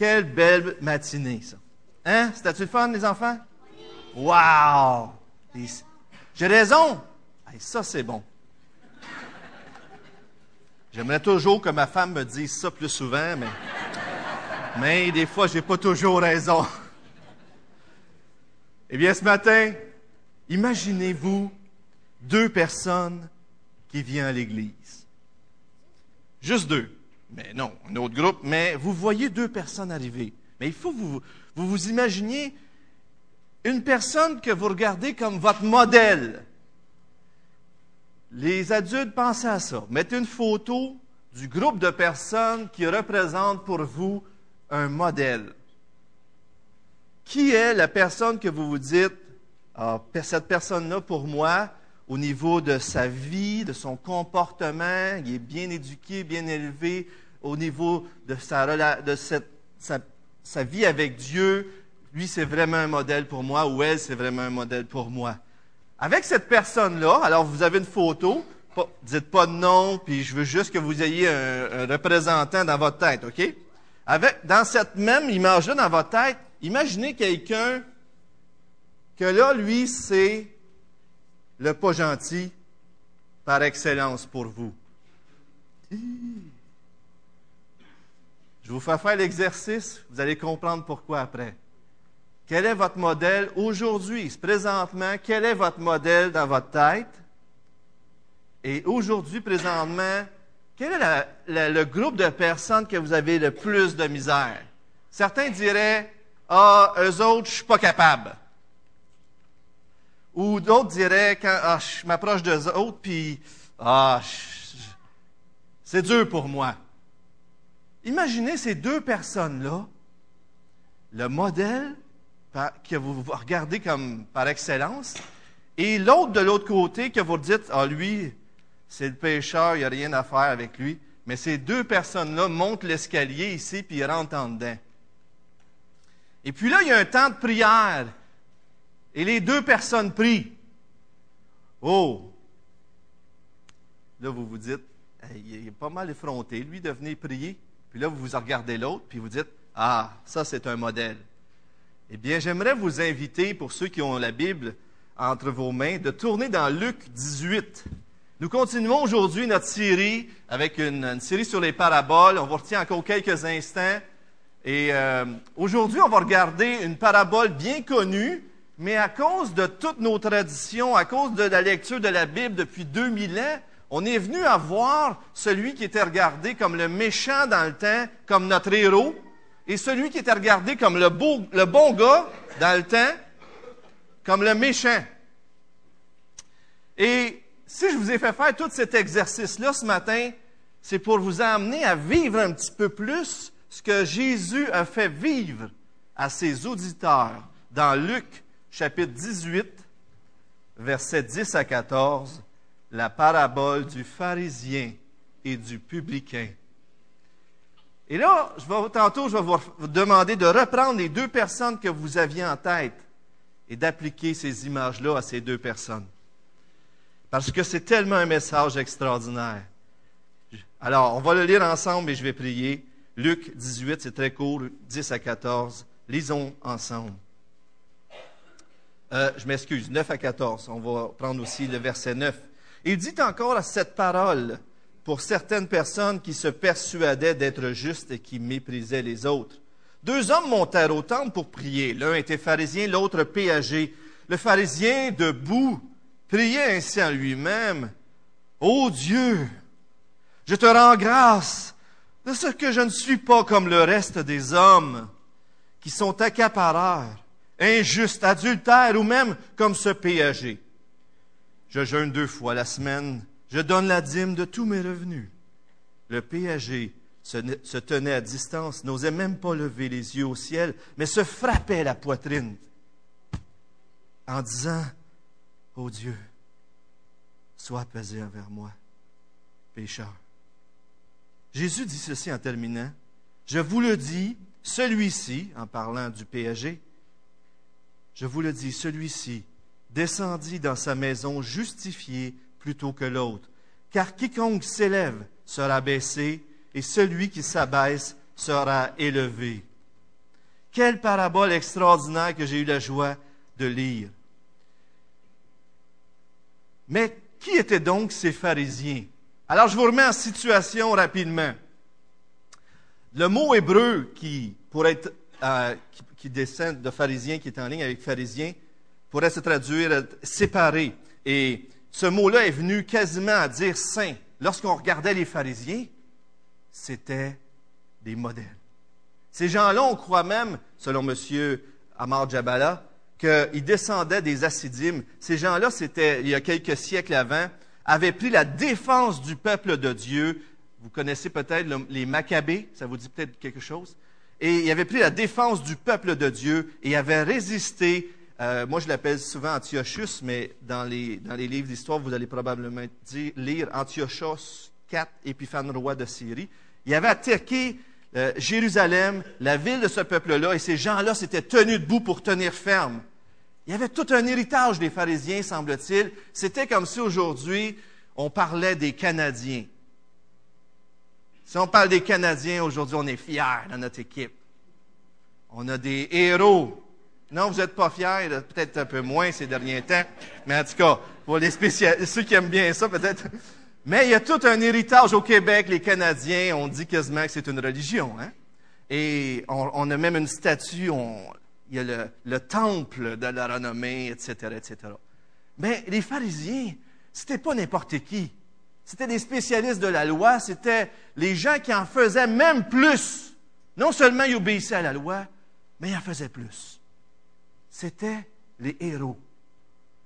Quelle belle matinée, ça. Hein? C'était-tu le fun, les enfants? Wow! J'ai raison? ça, c'est bon. J'aimerais toujours que ma femme me dise ça plus souvent, mais, mais des fois, j'ai pas toujours raison. Eh bien, ce matin, imaginez-vous deux personnes qui viennent à l'église. Juste deux. Mais non, un autre groupe. Mais vous voyez deux personnes arriver. Mais il faut que vous vous, imaginiez une personne que vous regardez comme votre modèle. Les adultes, pensez à ça. Mettez une photo du groupe de personnes qui représentent pour vous un modèle. Qui est la personne que vous vous dites, ah, cette personne-là pour moi, au niveau de sa vie, de son comportement, il est bien éduqué, bien élevé, au niveau de sa, vie avec Dieu, lui, c'est vraiment un modèle pour moi, ou elle, c'est vraiment un modèle pour moi. Avec cette personne-là, alors vous avez une photo, dites pas de nom, puis je veux juste que vous ayez un, représentant dans votre tête, OK? Avec, dans cette même image-là, dans votre tête, imaginez quelqu'un que là, lui, c'est le pas gentil par excellence pour vous. Je vous fais faire l'exercice, vous allez comprendre pourquoi après. Quel est votre modèle aujourd'hui, présentement? Quel est votre modèle dans votre tête? Et aujourd'hui, présentement, quel est le groupe de personnes que vous avez le plus de misère? Certains diraient, ah, eux autres, je suis pas capable. Ou d'autres diraient, quand ah, je m'approche d'eux autres, puis, ah, c'est dur pour moi. Imaginez ces deux personnes-là, le modèle que vous regardez comme par excellence, et l'autre de l'autre côté que vous dites, ah lui, c'est le pécheur, il n'y a rien à faire avec lui. Mais ces deux personnes-là montent l'escalier ici, puis ils rentrent en dedans. Et puis là, il y a un temps de prière. Et les deux personnes prient. Oh! Là, vous vous dites, il est pas mal effronté, lui, de venir prier. Puis là, vous vous regardez l'autre, puis vous dites, ah, ça, c'est un modèle. Eh bien, j'aimerais vous inviter, pour ceux qui ont la Bible entre vos mains, de tourner dans Luc 18. Nous continuons aujourd'hui notre série avec une, série sur les paraboles. On va retenir encore quelques instants. Et euh, aujourd'hui, on va regarder une parabole bien connue, mais à cause de toutes nos traditions, à cause de la lecture de la Bible depuis 2000 ans, on est venu à voir celui qui était regardé comme le méchant dans le temps, comme notre héros, et celui qui était regardé comme le, le bon gars dans le temps, comme le méchant. Et si je vous ai fait faire tout cet exercice-là ce matin, c'est pour vous amener à vivre un petit peu plus ce que Jésus a fait vivre à ses auditeurs dans Luc chapitre 18, versets 10 à 14, la parabole du pharisien et du publicain. Et là, je vais, tantôt, je vais vous demander de reprendre les deux personnes que vous aviez en tête et d'appliquer ces images-là à ces deux personnes. Parce que c'est tellement un message extraordinaire. Alors, on va le lire ensemble et je vais prier. Luc 18, c'est très court, 10 à 14. Lisons ensemble. Euh, je m'excuse, 9 à 14. On va prendre aussi le verset 9. Il dit encore à cette parole pour certaines personnes qui se persuadaient d'être justes et qui méprisaient les autres. Deux hommes montèrent au temple pour prier. L'un était pharisien, l'autre péager. Le pharisien, debout, priait ainsi en lui-même. Ô Dieu, je te rends grâce de ce que je ne suis pas comme le reste des hommes qui sont accapareurs, injustes, adultères ou même comme ce péager. Je jeûne deux fois la semaine je donne la dîme de tous mes revenus. Le péager se, tenait à distance, n'osait même pas lever les yeux au ciel, mais se frappait la poitrine en disant, Ô oh Dieu, sois apaisé envers moi, pécheur. Jésus dit ceci en terminant, Je vous le dis, celui-ci, en parlant du péager, je vous le dis, celui-ci descendit dans sa maison justifié plutôt que l'autre. Car quiconque s'élève sera baissé, et celui qui s'abaisse sera élevé. Quelle parabole extraordinaire que j'ai eu la joie de lire. Mais qui étaient donc ces pharisiens? Alors, je vous remets en situation rapidement. Le mot hébreu qui, pour être, euh, qui, descend de pharisien, qui est en ligne avec pharisien, pourrait se traduire séparé. Et ce mot-là est venu quasiment à dire saint. Lorsqu'on regardait les pharisiens, c'était des modèles. Ces gens-là, on croit même, selon M. Amar Jabala, qu'ils descendaient des Assidim. Ces gens-là, c'était il y a quelques siècles avant, avaient pris la défense du peuple de Dieu. Vous connaissez peut-être les Maccabées, ça vous dit peut-être quelque chose? Et ils avaient pris la défense du peuple de Dieu et avaient résisté. Euh, moi, je l'appelle souvent Antiochus, mais dans les, livres d'histoire, vous allez probablement lire Antiochos IV, Épiphane roi de Syrie. Il avait attaqué euh, Jérusalem, la ville de ce peuple-là, et ces gens-là s'étaient tenus debout pour tenir ferme. Il y avait tout un héritage des pharisiens, semble-t-il. C'était comme si aujourd'hui, on parlait des Canadiens. Si on parle des Canadiens, aujourd'hui, on est fiers dans notre équipe. On a des héros. Non, vous n'êtes pas fiers, peut-être un peu moins ces derniers temps, mais en tout cas, pour les spécialistes, ceux qui aiment bien ça, peut-être. Mais il y a tout un héritage au Québec, les Canadiens, on dit quasiment que c'est une religion. Hein? Et on, a même une statue, il y a le, temple de la renommée, etc., etc. Mais les pharisiens, c'était pas n'importe qui. C'était des spécialistes de la loi, c'était les gens qui en faisaient même plus. Non seulement ils obéissaient à la loi, mais ils en faisaient plus. C'était les héros.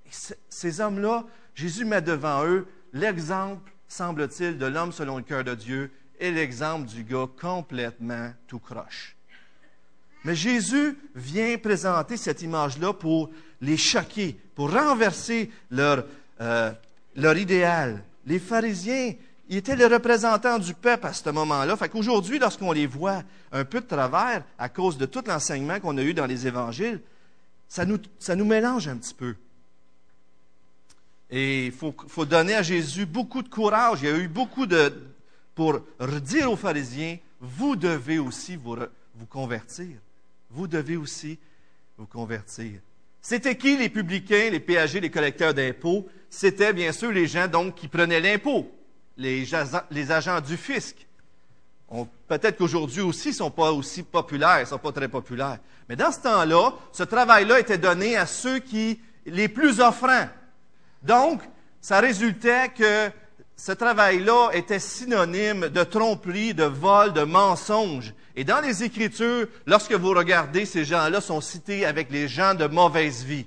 Et ces hommes-là, Jésus met devant eux l'exemple, semble-t-il, de l'homme selon le cœur de Dieu et l'exemple du gars complètement tout croche. Mais Jésus vient présenter cette image-là pour les choquer, pour renverser leur, euh, leur idéal. Les pharisiens, ils étaient les représentants du peuple à ce moment-là. Fait qu'aujourd'hui, lorsqu'on les voit un peu de travers à cause de tout l'enseignement qu'on a eu dans les évangiles, ça nous, mélange un petit peu. Et il faut, donner à Jésus beaucoup de courage. Il y a eu beaucoup de... pour dire aux pharisiens, vous devez aussi vous convertir. Vous devez aussi vous convertir. C'était qui les publicains, les péagers, les collecteurs d'impôts? C'était bien sûr les gens donc qui prenaient l'impôt, les, les, agents du fisc. Peut-être qu'aujourd'hui aussi, ils ne sont pas aussi populaires, ils ne sont pas très populaires. Mais dans ce temps-là, ce travail-là était donné à ceux qui, les plus offrants, donc, ça résultait que ce travail-là était synonyme de tromperie, de vol, de mensonge. Et dans les Écritures, lorsque vous regardez, ces gens-là sont cités avec les gens de mauvaise vie.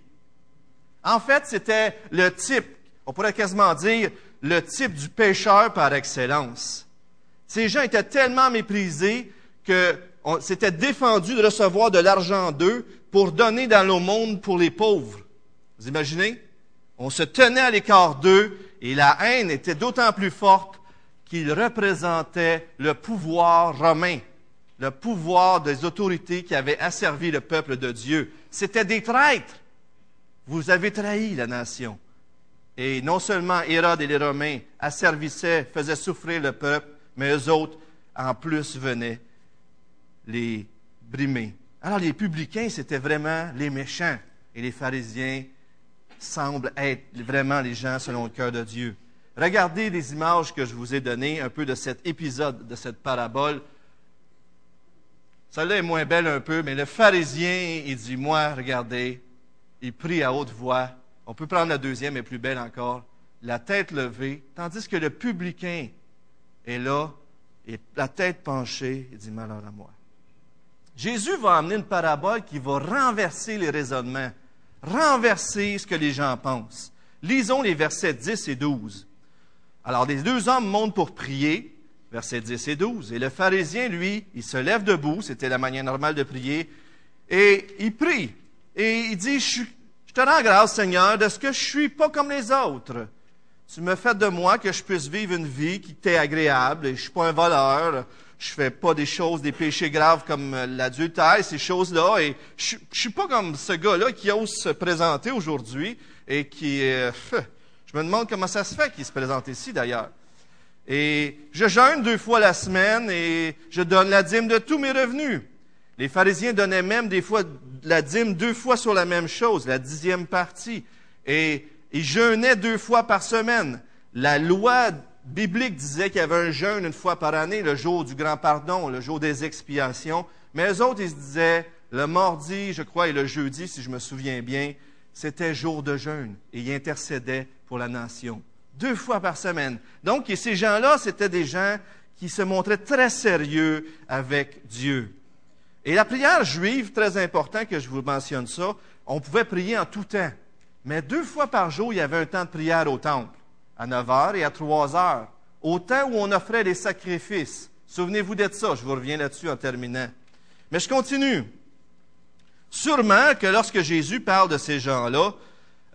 En fait, c'était le type, on pourrait quasiment dire, le type du pécheur par excellence. Ces gens étaient tellement méprisés que c'était défendu de recevoir de l'argent d'eux pour donner dans le monde pour les pauvres. Vous imaginez? On se tenait à l'écart d'eux et la haine était d'autant plus forte qu'ils représentaient le pouvoir romain, le pouvoir des autorités qui avaient asservi le peuple de Dieu. C'étaient des traîtres. Vous avez trahi la nation. Et non seulement Hérode et les Romains asservissaient, faisaient souffrir le peuple, mais eux autres, en plus, venaient les brimer. Alors les publicains, c'était vraiment les méchants. Et les pharisiens, semblent être vraiment les gens selon le cœur de Dieu. Regardez les images que je vous ai données, un peu de cet épisode, de cette parabole. Celle-là est moins belle un peu, mais le pharisien, il dit, moi, regardez, il prie à haute voix. On peut prendre la deuxième, est plus belle encore. La tête levée, tandis que le publicain est là, et la tête penchée, il dit, malheur à moi. Jésus va amener une parabole qui va renverser les raisonnements renverser ce que les gens pensent. Lisons les versets 10 et 12. Alors, les deux hommes montent pour prier, versets 10 et 12. Et le pharisien, lui, il se lève debout, c'était la manière normale de prier, et il prie. Et il dit, je, te rends grâce, Seigneur, de ce que je suis pas comme les autres. Tu me fais de moi que je puisse vivre une vie qui t'est agréable, et je suis pas un voleur, je fais pas des choses, des péchés graves comme l'adultère, ces choses-là. Et je, je suis pas comme ce gars-là qui ose se présenter aujourd'hui et qui, euh, je me demande comment ça se fait qu'il se présente ici d'ailleurs. Et je jeûne deux fois la semaine et je donne la dîme de tous mes revenus. Les pharisiens donnaient même des fois la dîme deux fois sur la même chose, la dixième partie. Et ils jeûnaient deux fois par semaine. La loi biblique disait qu'il y avait un jeûne une fois par année, le jour du grand pardon, le jour des expiations. Mais eux autres, ils se disaient, le mardi, je crois, et le jeudi, si je me souviens bien, c'était jour de jeûne. Et ils intercédaient pour la nation. Deux fois par semaine. Donc, ces gens-là, c'était des gens qui se montraient très sérieux avec Dieu. Et la prière juive, très important que je vous mentionne ça, on pouvait prier en tout temps. Mais deux fois par jour, il y avait un temps de prière au temple, à 9 heures et à 3 heures, au temps où on offrait les sacrifices. Souvenez-vous d'être ça, je vous reviens là-dessus en terminant. Mais je continue. Sûrement que lorsque Jésus parle de ces gens-là,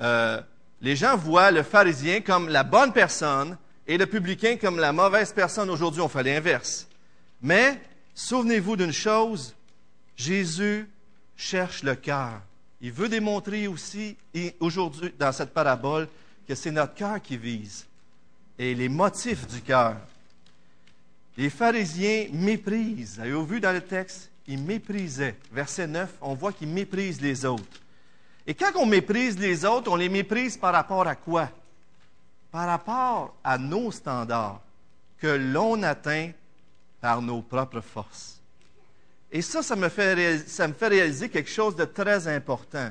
euh, les gens voient le pharisien comme la bonne personne et le publicain comme la mauvaise personne. Aujourd'hui, on fait l'inverse. Mais souvenez-vous d'une chose, Jésus cherche le cœur. Il veut démontrer aussi, aujourd'hui, dans cette parabole, c'est notre cœur qui vise et les motifs du cœur. Les pharisiens méprisent. Avez-vous vu dans le texte? Ils méprisaient. Verset 9, on voit qu'ils méprisent les autres. Et quand on méprise les autres, on les méprise par rapport à quoi? Par rapport à nos standards que l'on atteint par nos propres forces. Et ça, ça ça me fait réaliser quelque chose de très important.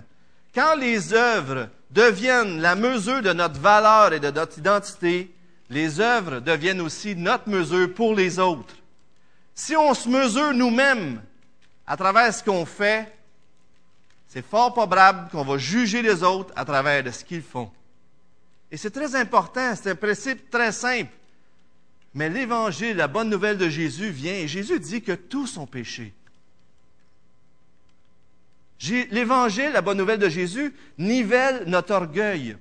Quand les œuvres deviennent la mesure de notre valeur et de notre identité, les œuvres deviennent aussi notre mesure pour les autres. Si on se mesure nous-mêmes à travers ce qu'on fait, c'est fort probable qu'on va juger les autres à travers de ce qu'ils font. Et c'est très important, c'est un principe très simple. Mais l'Évangile, la bonne nouvelle de Jésus vient et Jésus dit que tous sont péchés. L'Évangile, la bonne nouvelle de Jésus, nivelle notre orgueil.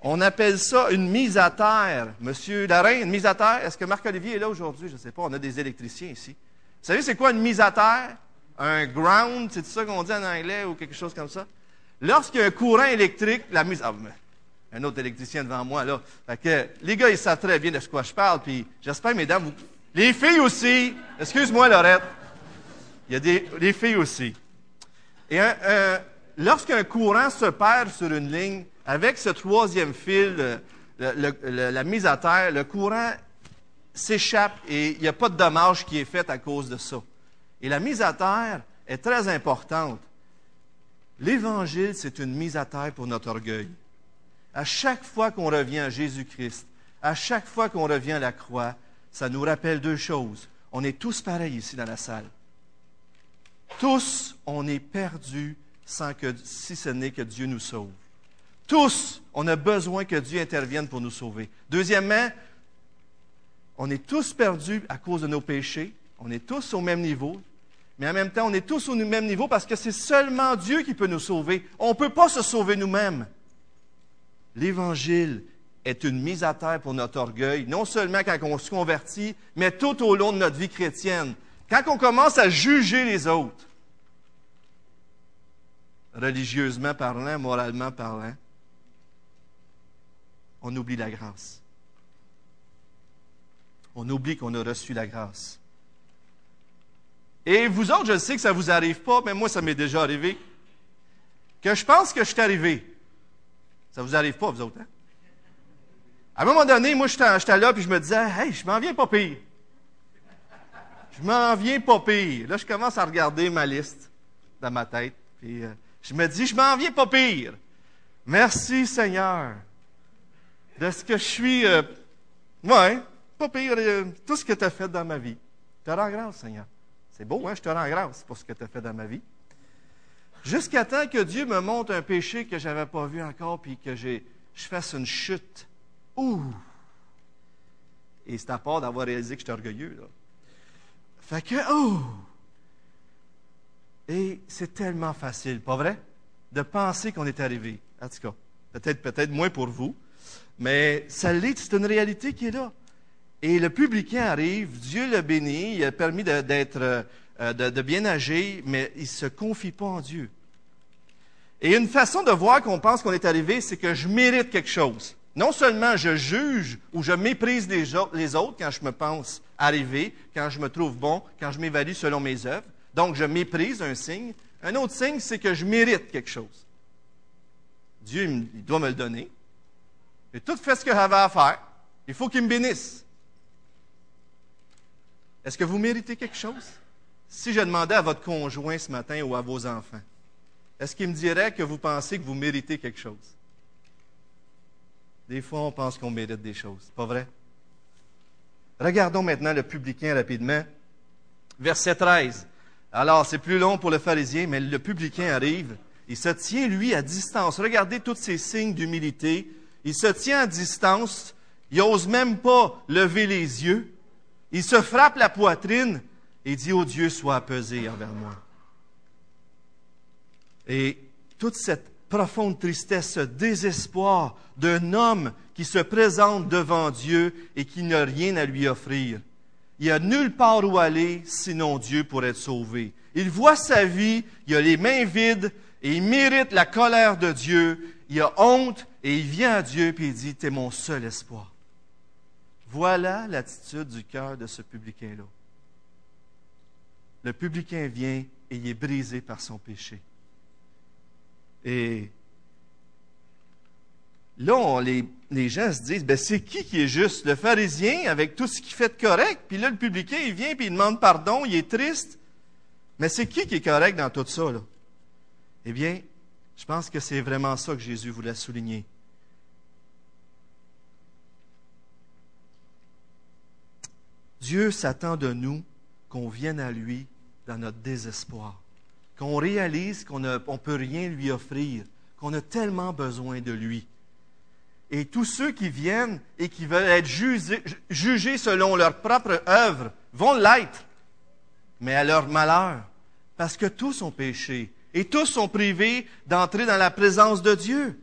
On appelle ça une mise à terre. Monsieur une mise à terre. Est-ce que Marc-Olivier est là aujourd'hui? Je ne sais pas. On a des électriciens ici. Vous savez, c'est quoi une mise à terre? Un ground, c'est ça qu'on dit en anglais ou quelque chose comme ça? Lorsqu'il y a un courant électrique, la mise. Ah, un autre électricien devant moi, là. que, les gars, ils savent très bien de quoi je parle, puis j'espère, mesdames, vous. Les filles aussi. Excuse-moi, Laurette. Il y a des. Les filles aussi. Et lorsqu'un courant se perd sur une ligne, avec ce troisième fil, la mise à terre, le courant s'échappe et il n'y a pas de dommage qui est fait à cause de ça. Et la mise à terre est très importante. L'Évangile, c'est une mise à terre pour notre orgueil. À chaque fois qu'on revient à Jésus-Christ, à chaque fois qu'on revient à la croix, ça nous rappelle deux choses. On est tous pareils ici dans la salle. Tous, on est perdus sans que, si ce n'est que Dieu nous sauve. Tous, on a besoin que Dieu intervienne pour nous sauver. Deuxièmement, on est tous perdus à cause de nos péchés. On est tous au même niveau. Mais en même temps, on est tous au même niveau parce que c'est seulement Dieu qui peut nous sauver. On ne peut pas se sauver nous-mêmes. L'Évangile est une mise à terre pour notre orgueil, non seulement quand on se convertit, mais tout au long de notre vie chrétienne. Quand on commence à juger les autres, religieusement parlant, moralement parlant, on oublie la grâce. On oublie qu'on a reçu la grâce. Et vous autres, je sais que ça ne vous arrive pas, mais moi, ça m'est déjà arrivé. Que je pense que je suis arrivé. Ça ne vous arrive pas, vous autres, hein? À un moment donné, moi, j'étais là, puis je me disais, hey, je m'en viens pas pire. Je m'en viens pas pire. Là, je commence à regarder ma liste dans ma tête. Euh, je me dis, je m'en viens pas pire. Merci Seigneur de ce que je suis. Euh, ouais, pas pire. Euh, tout ce que tu as fait dans ma vie. Je te rends grâce, Seigneur. C'est beau, hein? Je te rends grâce pour ce que tu as fait dans ma vie. Jusqu'à temps que Dieu me montre un péché que je n'avais pas vu encore, puis que je fasse une chute. Ouh! Et c'est à part d'avoir réalisé que j'étais orgueilleux, là. Fait que, oh! Et c'est tellement facile, pas vrai? De penser qu'on est arrivé. En tout cas, peut-être, moins pour vous, mais ça l'est, c'est une réalité qui est là. Et le publicain arrive, Dieu le bénit, il a permis d'être, euh, de, de, bien agir, mais il ne se confie pas en Dieu. Et une façon de voir qu'on pense qu'on est arrivé, c'est que je mérite quelque chose. Non seulement je juge ou je méprise les, autres quand je me pense arrivé, quand je me trouve bon, quand je m'évalue selon mes œuvres. Donc, je méprise un signe. Un autre signe, c'est que je mérite quelque chose. Dieu, doit me le donner. J'ai tout fait ce que j'avais à faire. Il faut qu'il me bénisse. Est-ce que vous méritez quelque chose? Si je demandais à votre conjoint ce matin ou à vos enfants, est-ce qu'il me dirait que vous pensez que vous méritez quelque chose? Des fois, on pense qu'on mérite des choses. Pas vrai? Regardons maintenant le publicain rapidement. Verset 13. Alors, c'est plus long pour le pharisien, mais le publicain arrive. Il se tient, lui, à distance. Regardez tous ces signes d'humilité. Il se tient à distance. Il n'ose même pas lever les yeux. Il se frappe la poitrine et dit, Oh Dieu, sois apaisé envers moi. Et toute cette profonde tristesse, ce désespoir d'un homme qui se présente devant Dieu et qui n'a rien à lui offrir. Il n'y a nulle part où aller sinon Dieu pour être sauvé. Il voit sa vie, il a les mains vides et il mérite la colère de Dieu. Il a honte et il vient à Dieu et il dit, es mon seul espoir. Voilà l'attitude du cœur de ce publicain-là. Le publicain vient et il est brisé par son péché. Et là, les, gens se disent, ben, c'est qui qui est juste? Le pharisien avec tout ce qu'il fait de correct. Puis là, le publicain, il vient puis il demande pardon, il est triste. Mais c'est qui qui est correct dans tout ça? Là? Eh bien, je pense que c'est vraiment ça que Jésus voulait souligner. Dieu s'attend de nous qu'on vienne à lui dans notre désespoir qu'on réalise qu'on ne peut rien lui offrir, qu'on a tellement besoin de lui. Et tous ceux qui viennent et qui veulent être jugés, selon leur propre œuvre vont l'être, mais à leur malheur, parce que tous ont péché et tous sont privés d'entrer dans la présence de Dieu.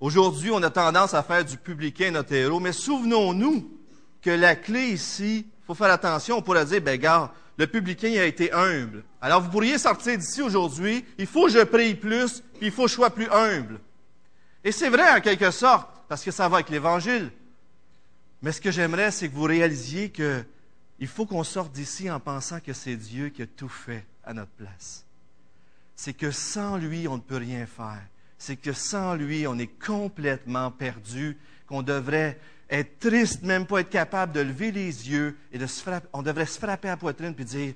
Aujourd'hui, on a tendance à faire du publicain notre héros, mais souvenons-nous que la clé ici, faut faire attention, on pourrait dire, ben gars, le publicain a été humble. Alors vous pourriez sortir d'ici aujourd'hui, il faut que je prie plus, puis il faut que je sois plus humble. Et c'est vrai en quelque sorte, parce que ça va avec l'Évangile. Mais ce que j'aimerais, c'est que vous réalisiez qu'il faut qu'on sorte d'ici en pensant que c'est Dieu qui a tout fait à notre place. C'est que sans lui, on ne peut rien faire. C'est que sans lui, on est complètement perdu, qu'on devrait être triste, même pas être capable de lever les yeux et de se frapper. On devrait se frapper à la poitrine et dire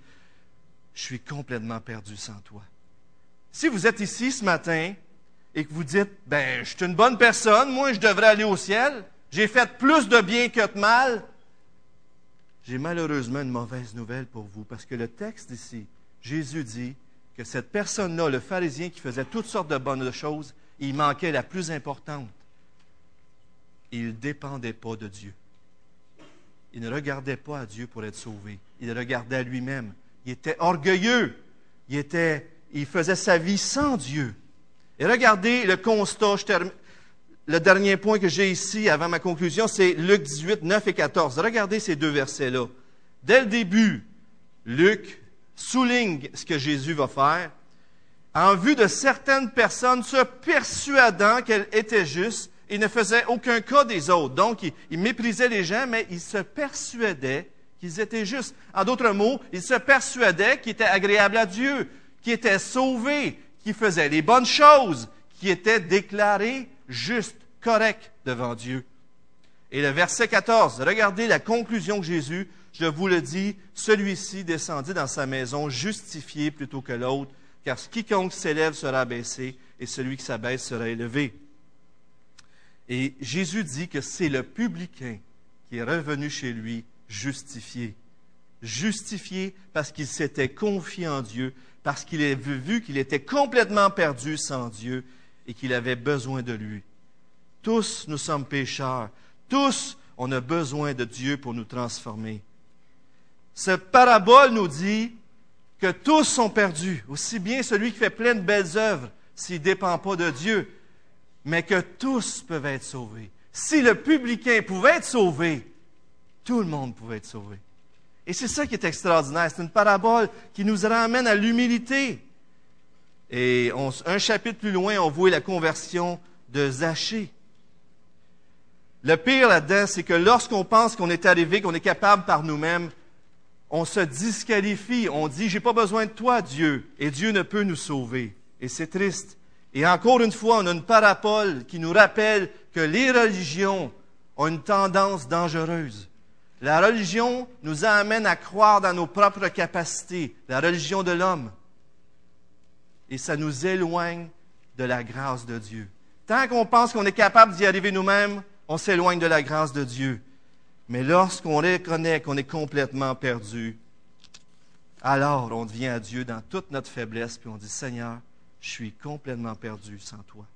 Je suis complètement perdu sans toi. Si vous êtes ici ce matin et que vous dites Ben, je suis une bonne personne, moi, je devrais aller au ciel, j'ai fait plus de bien que de mal, j'ai malheureusement une mauvaise nouvelle pour vous parce que le texte ici, Jésus dit que cette personne-là, le pharisien qui faisait toutes sortes de bonnes choses, il manquait la plus importante il ne dépendait pas de Dieu. Il ne regardait pas à Dieu pour être sauvé. Il regardait à lui-même. Il était orgueilleux. Il, était, il faisait sa vie sans Dieu. Et regardez le constat. le dernier point que j'ai ici avant ma conclusion, c'est Luc 18, 9 et 14. Regardez ces deux versets-là. Dès le début, Luc souligne ce que Jésus va faire en vue de certaines personnes se persuadant qu'elles étaient justes il ne faisait aucun cas des autres. Donc, il, méprisait les gens, mais il se persuadait qu'ils étaient justes. En d'autres mots, il se persuadait qu'ils étaient agréables à Dieu, qu'ils étaient sauvés, qu'ils faisaient les bonnes choses, qu'ils étaient déclarés justes, corrects devant Dieu. Et le verset 14, regardez la conclusion de Jésus. Je vous le dis, celui-ci descendit dans sa maison justifié plutôt que l'autre, car quiconque s'élève sera baissé, et celui qui s'abaisse sera élevé. Et Jésus dit que c'est le publicain qui est revenu chez lui justifié. Justifié parce qu'il s'était confié en Dieu, parce qu'il avait vu qu'il était complètement perdu sans Dieu et qu'il avait besoin de lui. Tous nous sommes pécheurs. Tous, on a besoin de Dieu pour nous transformer. Cette parabole nous dit que tous sont perdus, aussi bien celui qui fait plein de belles œuvres s'il ne dépend pas de Dieu, mais que tous peuvent être sauvés. Si le publicain pouvait être sauvé, tout le monde pouvait être sauvé. Et c'est ça qui est extraordinaire. C'est une parabole qui nous ramène à l'humilité. Et un chapitre plus loin, on voit la conversion de Zachée. Le pire là-dedans, c'est que lorsqu'on pense qu'on est arrivé, qu'on est capable par nous-mêmes, on se disqualifie, on dit, j'ai pas besoin de toi, Dieu, et Dieu ne peut nous sauver. Et c'est triste. Et encore une fois, on a une parabole qui nous rappelle que les religions ont une tendance dangereuse. La religion nous amène à croire dans nos propres capacités, la religion de l'homme. Et ça nous éloigne de la grâce de Dieu. Tant qu'on pense qu'on est capable d'y arriver nous-mêmes, on s'éloigne de la grâce de Dieu. Mais lorsqu'on reconnaît qu'on est complètement perdu, alors on devient à Dieu dans toute notre faiblesse, puis on dit, Seigneur, je suis complètement perdu sans toi.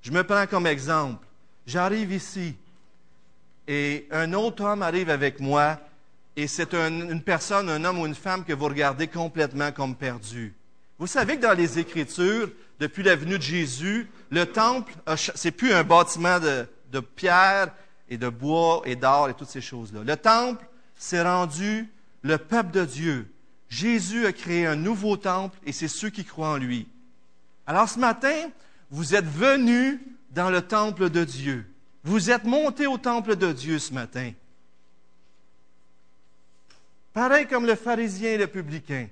Je me prends comme exemple. J'arrive ici et un autre homme arrive avec moi et c'est une personne, un homme ou une femme que vous regardez complètement comme perdu. Vous savez que dans les Écritures, depuis la venue de Jésus, le temple, c'est plus un bâtiment de, de pierre et de bois et d'or et toutes ces choses-là. Le temple s'est rendu le peuple de Dieu. Jésus a créé un nouveau temple et c'est ceux qui croient en lui. Alors ce matin, vous êtes venus dans le temple de Dieu. Vous êtes montés au temple de Dieu ce matin. Pareil comme le pharisien et le publicain.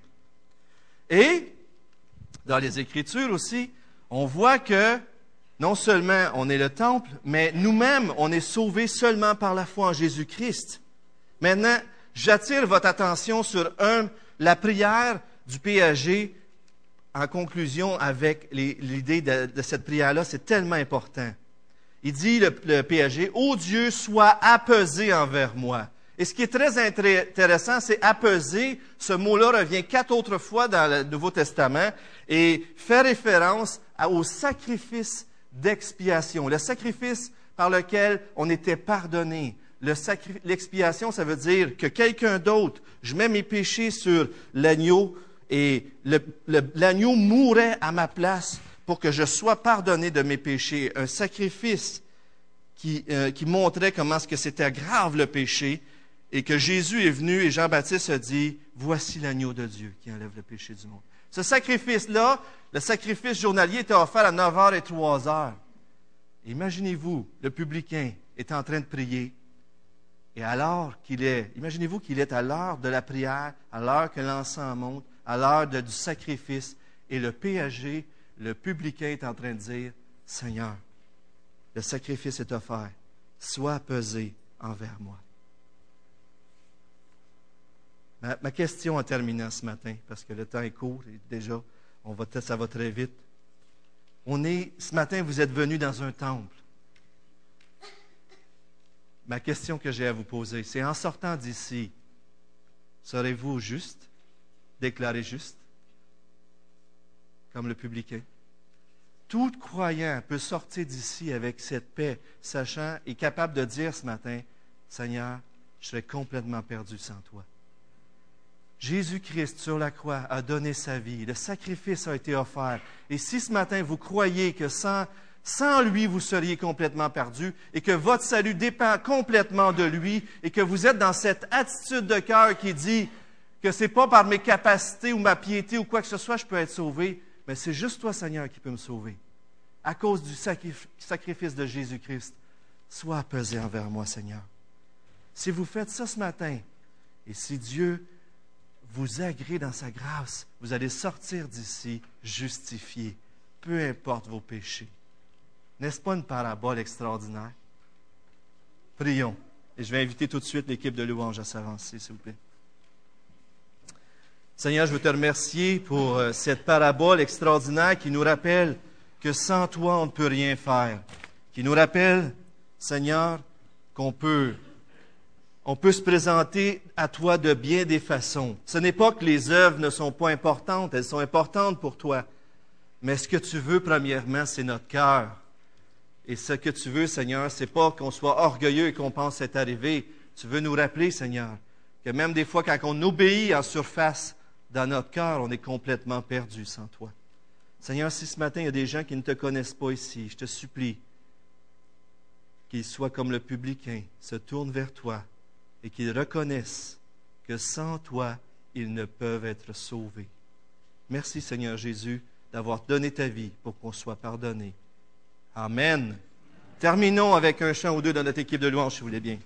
Et, dans les Écritures aussi, on voit que non seulement on est le temple, mais nous-mêmes, on est sauvés seulement par la foi en Jésus-Christ. Maintenant, j'attire votre attention sur un, la prière du PAG en conclusion avec l'idée de, cette prière-là, c'est tellement important. Il dit, le, le PAG, Ô Dieu, sois apaisé envers moi. Et ce qui est très intéressant, c'est apaiser. Ce mot-là revient quatre autres fois dans le Nouveau Testament et fait référence au sacrifice d'expiation, le sacrifice par lequel on était pardonné. L'expiation, ça veut dire que quelqu'un d'autre, je mets mes péchés sur l'agneau et l'agneau mourait à ma place pour que je sois pardonné de mes péchés. Un sacrifice qui, euh, montrait comment ce que c'était grave le péché et que Jésus est venu et Jean-Baptiste a dit, voici l'agneau de Dieu qui enlève le péché du monde. Ce sacrifice-là, le sacrifice journalier était offert à 9 h et 3 h. Imaginez-vous, le publicain est en train de prier. Et alors qu'il est, imaginez-vous qu'il est à l'heure de la prière, à l'heure que l'encens monte, à l'heure du sacrifice, et le péager, le publicain est en train de dire, Seigneur, le sacrifice est offert, sois pesé envers moi. Ma, question en terminant ce matin, parce que le temps est court et déjà, on va, ça va très vite. On est, ce matin, vous êtes venu dans un temple. Ma question que j'ai à vous poser, c'est en sortant d'ici, serez-vous juste, déclaré juste, comme le publicain? Tout croyant peut sortir d'ici avec cette paix, sachant et capable de dire ce matin, Seigneur, je serai complètement perdu sans toi. Jésus-Christ sur la croix a donné sa vie. Le sacrifice a été offert. Et si ce matin vous croyez que sans, sans lui vous seriez complètement perdu et que votre salut dépend complètement de lui et que vous êtes dans cette attitude de cœur qui dit que ce n'est pas par mes capacités ou ma piété ou quoi que ce soit je peux être sauvé, mais c'est juste toi Seigneur qui peux me sauver. À cause du sacrifice de Jésus-Christ, sois pesé envers moi Seigneur. Si vous faites ça ce matin, et si Dieu vous agrée dans sa grâce, vous allez sortir d'ici justifié, peu importe vos péchés. N'est-ce pas une parabole extraordinaire? Prions. Et je vais inviter tout de suite l'équipe de louange à s'avancer, s'il vous plaît. Seigneur, je veux te remercier pour euh, cette parabole extraordinaire qui nous rappelle que sans toi, on ne peut rien faire. Qui nous rappelle, Seigneur, qu'on peut on peut se présenter à toi de bien des façons. Ce n'est pas que les œuvres ne sont pas importantes, elles sont importantes pour toi. Mais ce que tu veux, premièrement, c'est notre cœur. Et ce que tu veux, Seigneur, c'est pas qu'on soit orgueilleux et qu'on pense être arrivé. Tu veux nous rappeler, Seigneur, que même des fois, quand on obéit en surface, dans notre cœur, on est complètement perdu sans toi. Seigneur, si ce matin, il y a des gens qui ne te connaissent pas ici, je te supplie qu'ils soient comme le publicain, se tournent vers toi et qu'ils reconnaissent que sans toi, ils ne peuvent être sauvés. Merci Seigneur Jésus d'avoir donné ta vie pour qu'on soit pardonné. Amen. Terminons avec un chant ou deux dans notre équipe de louange, si vous voulez bien.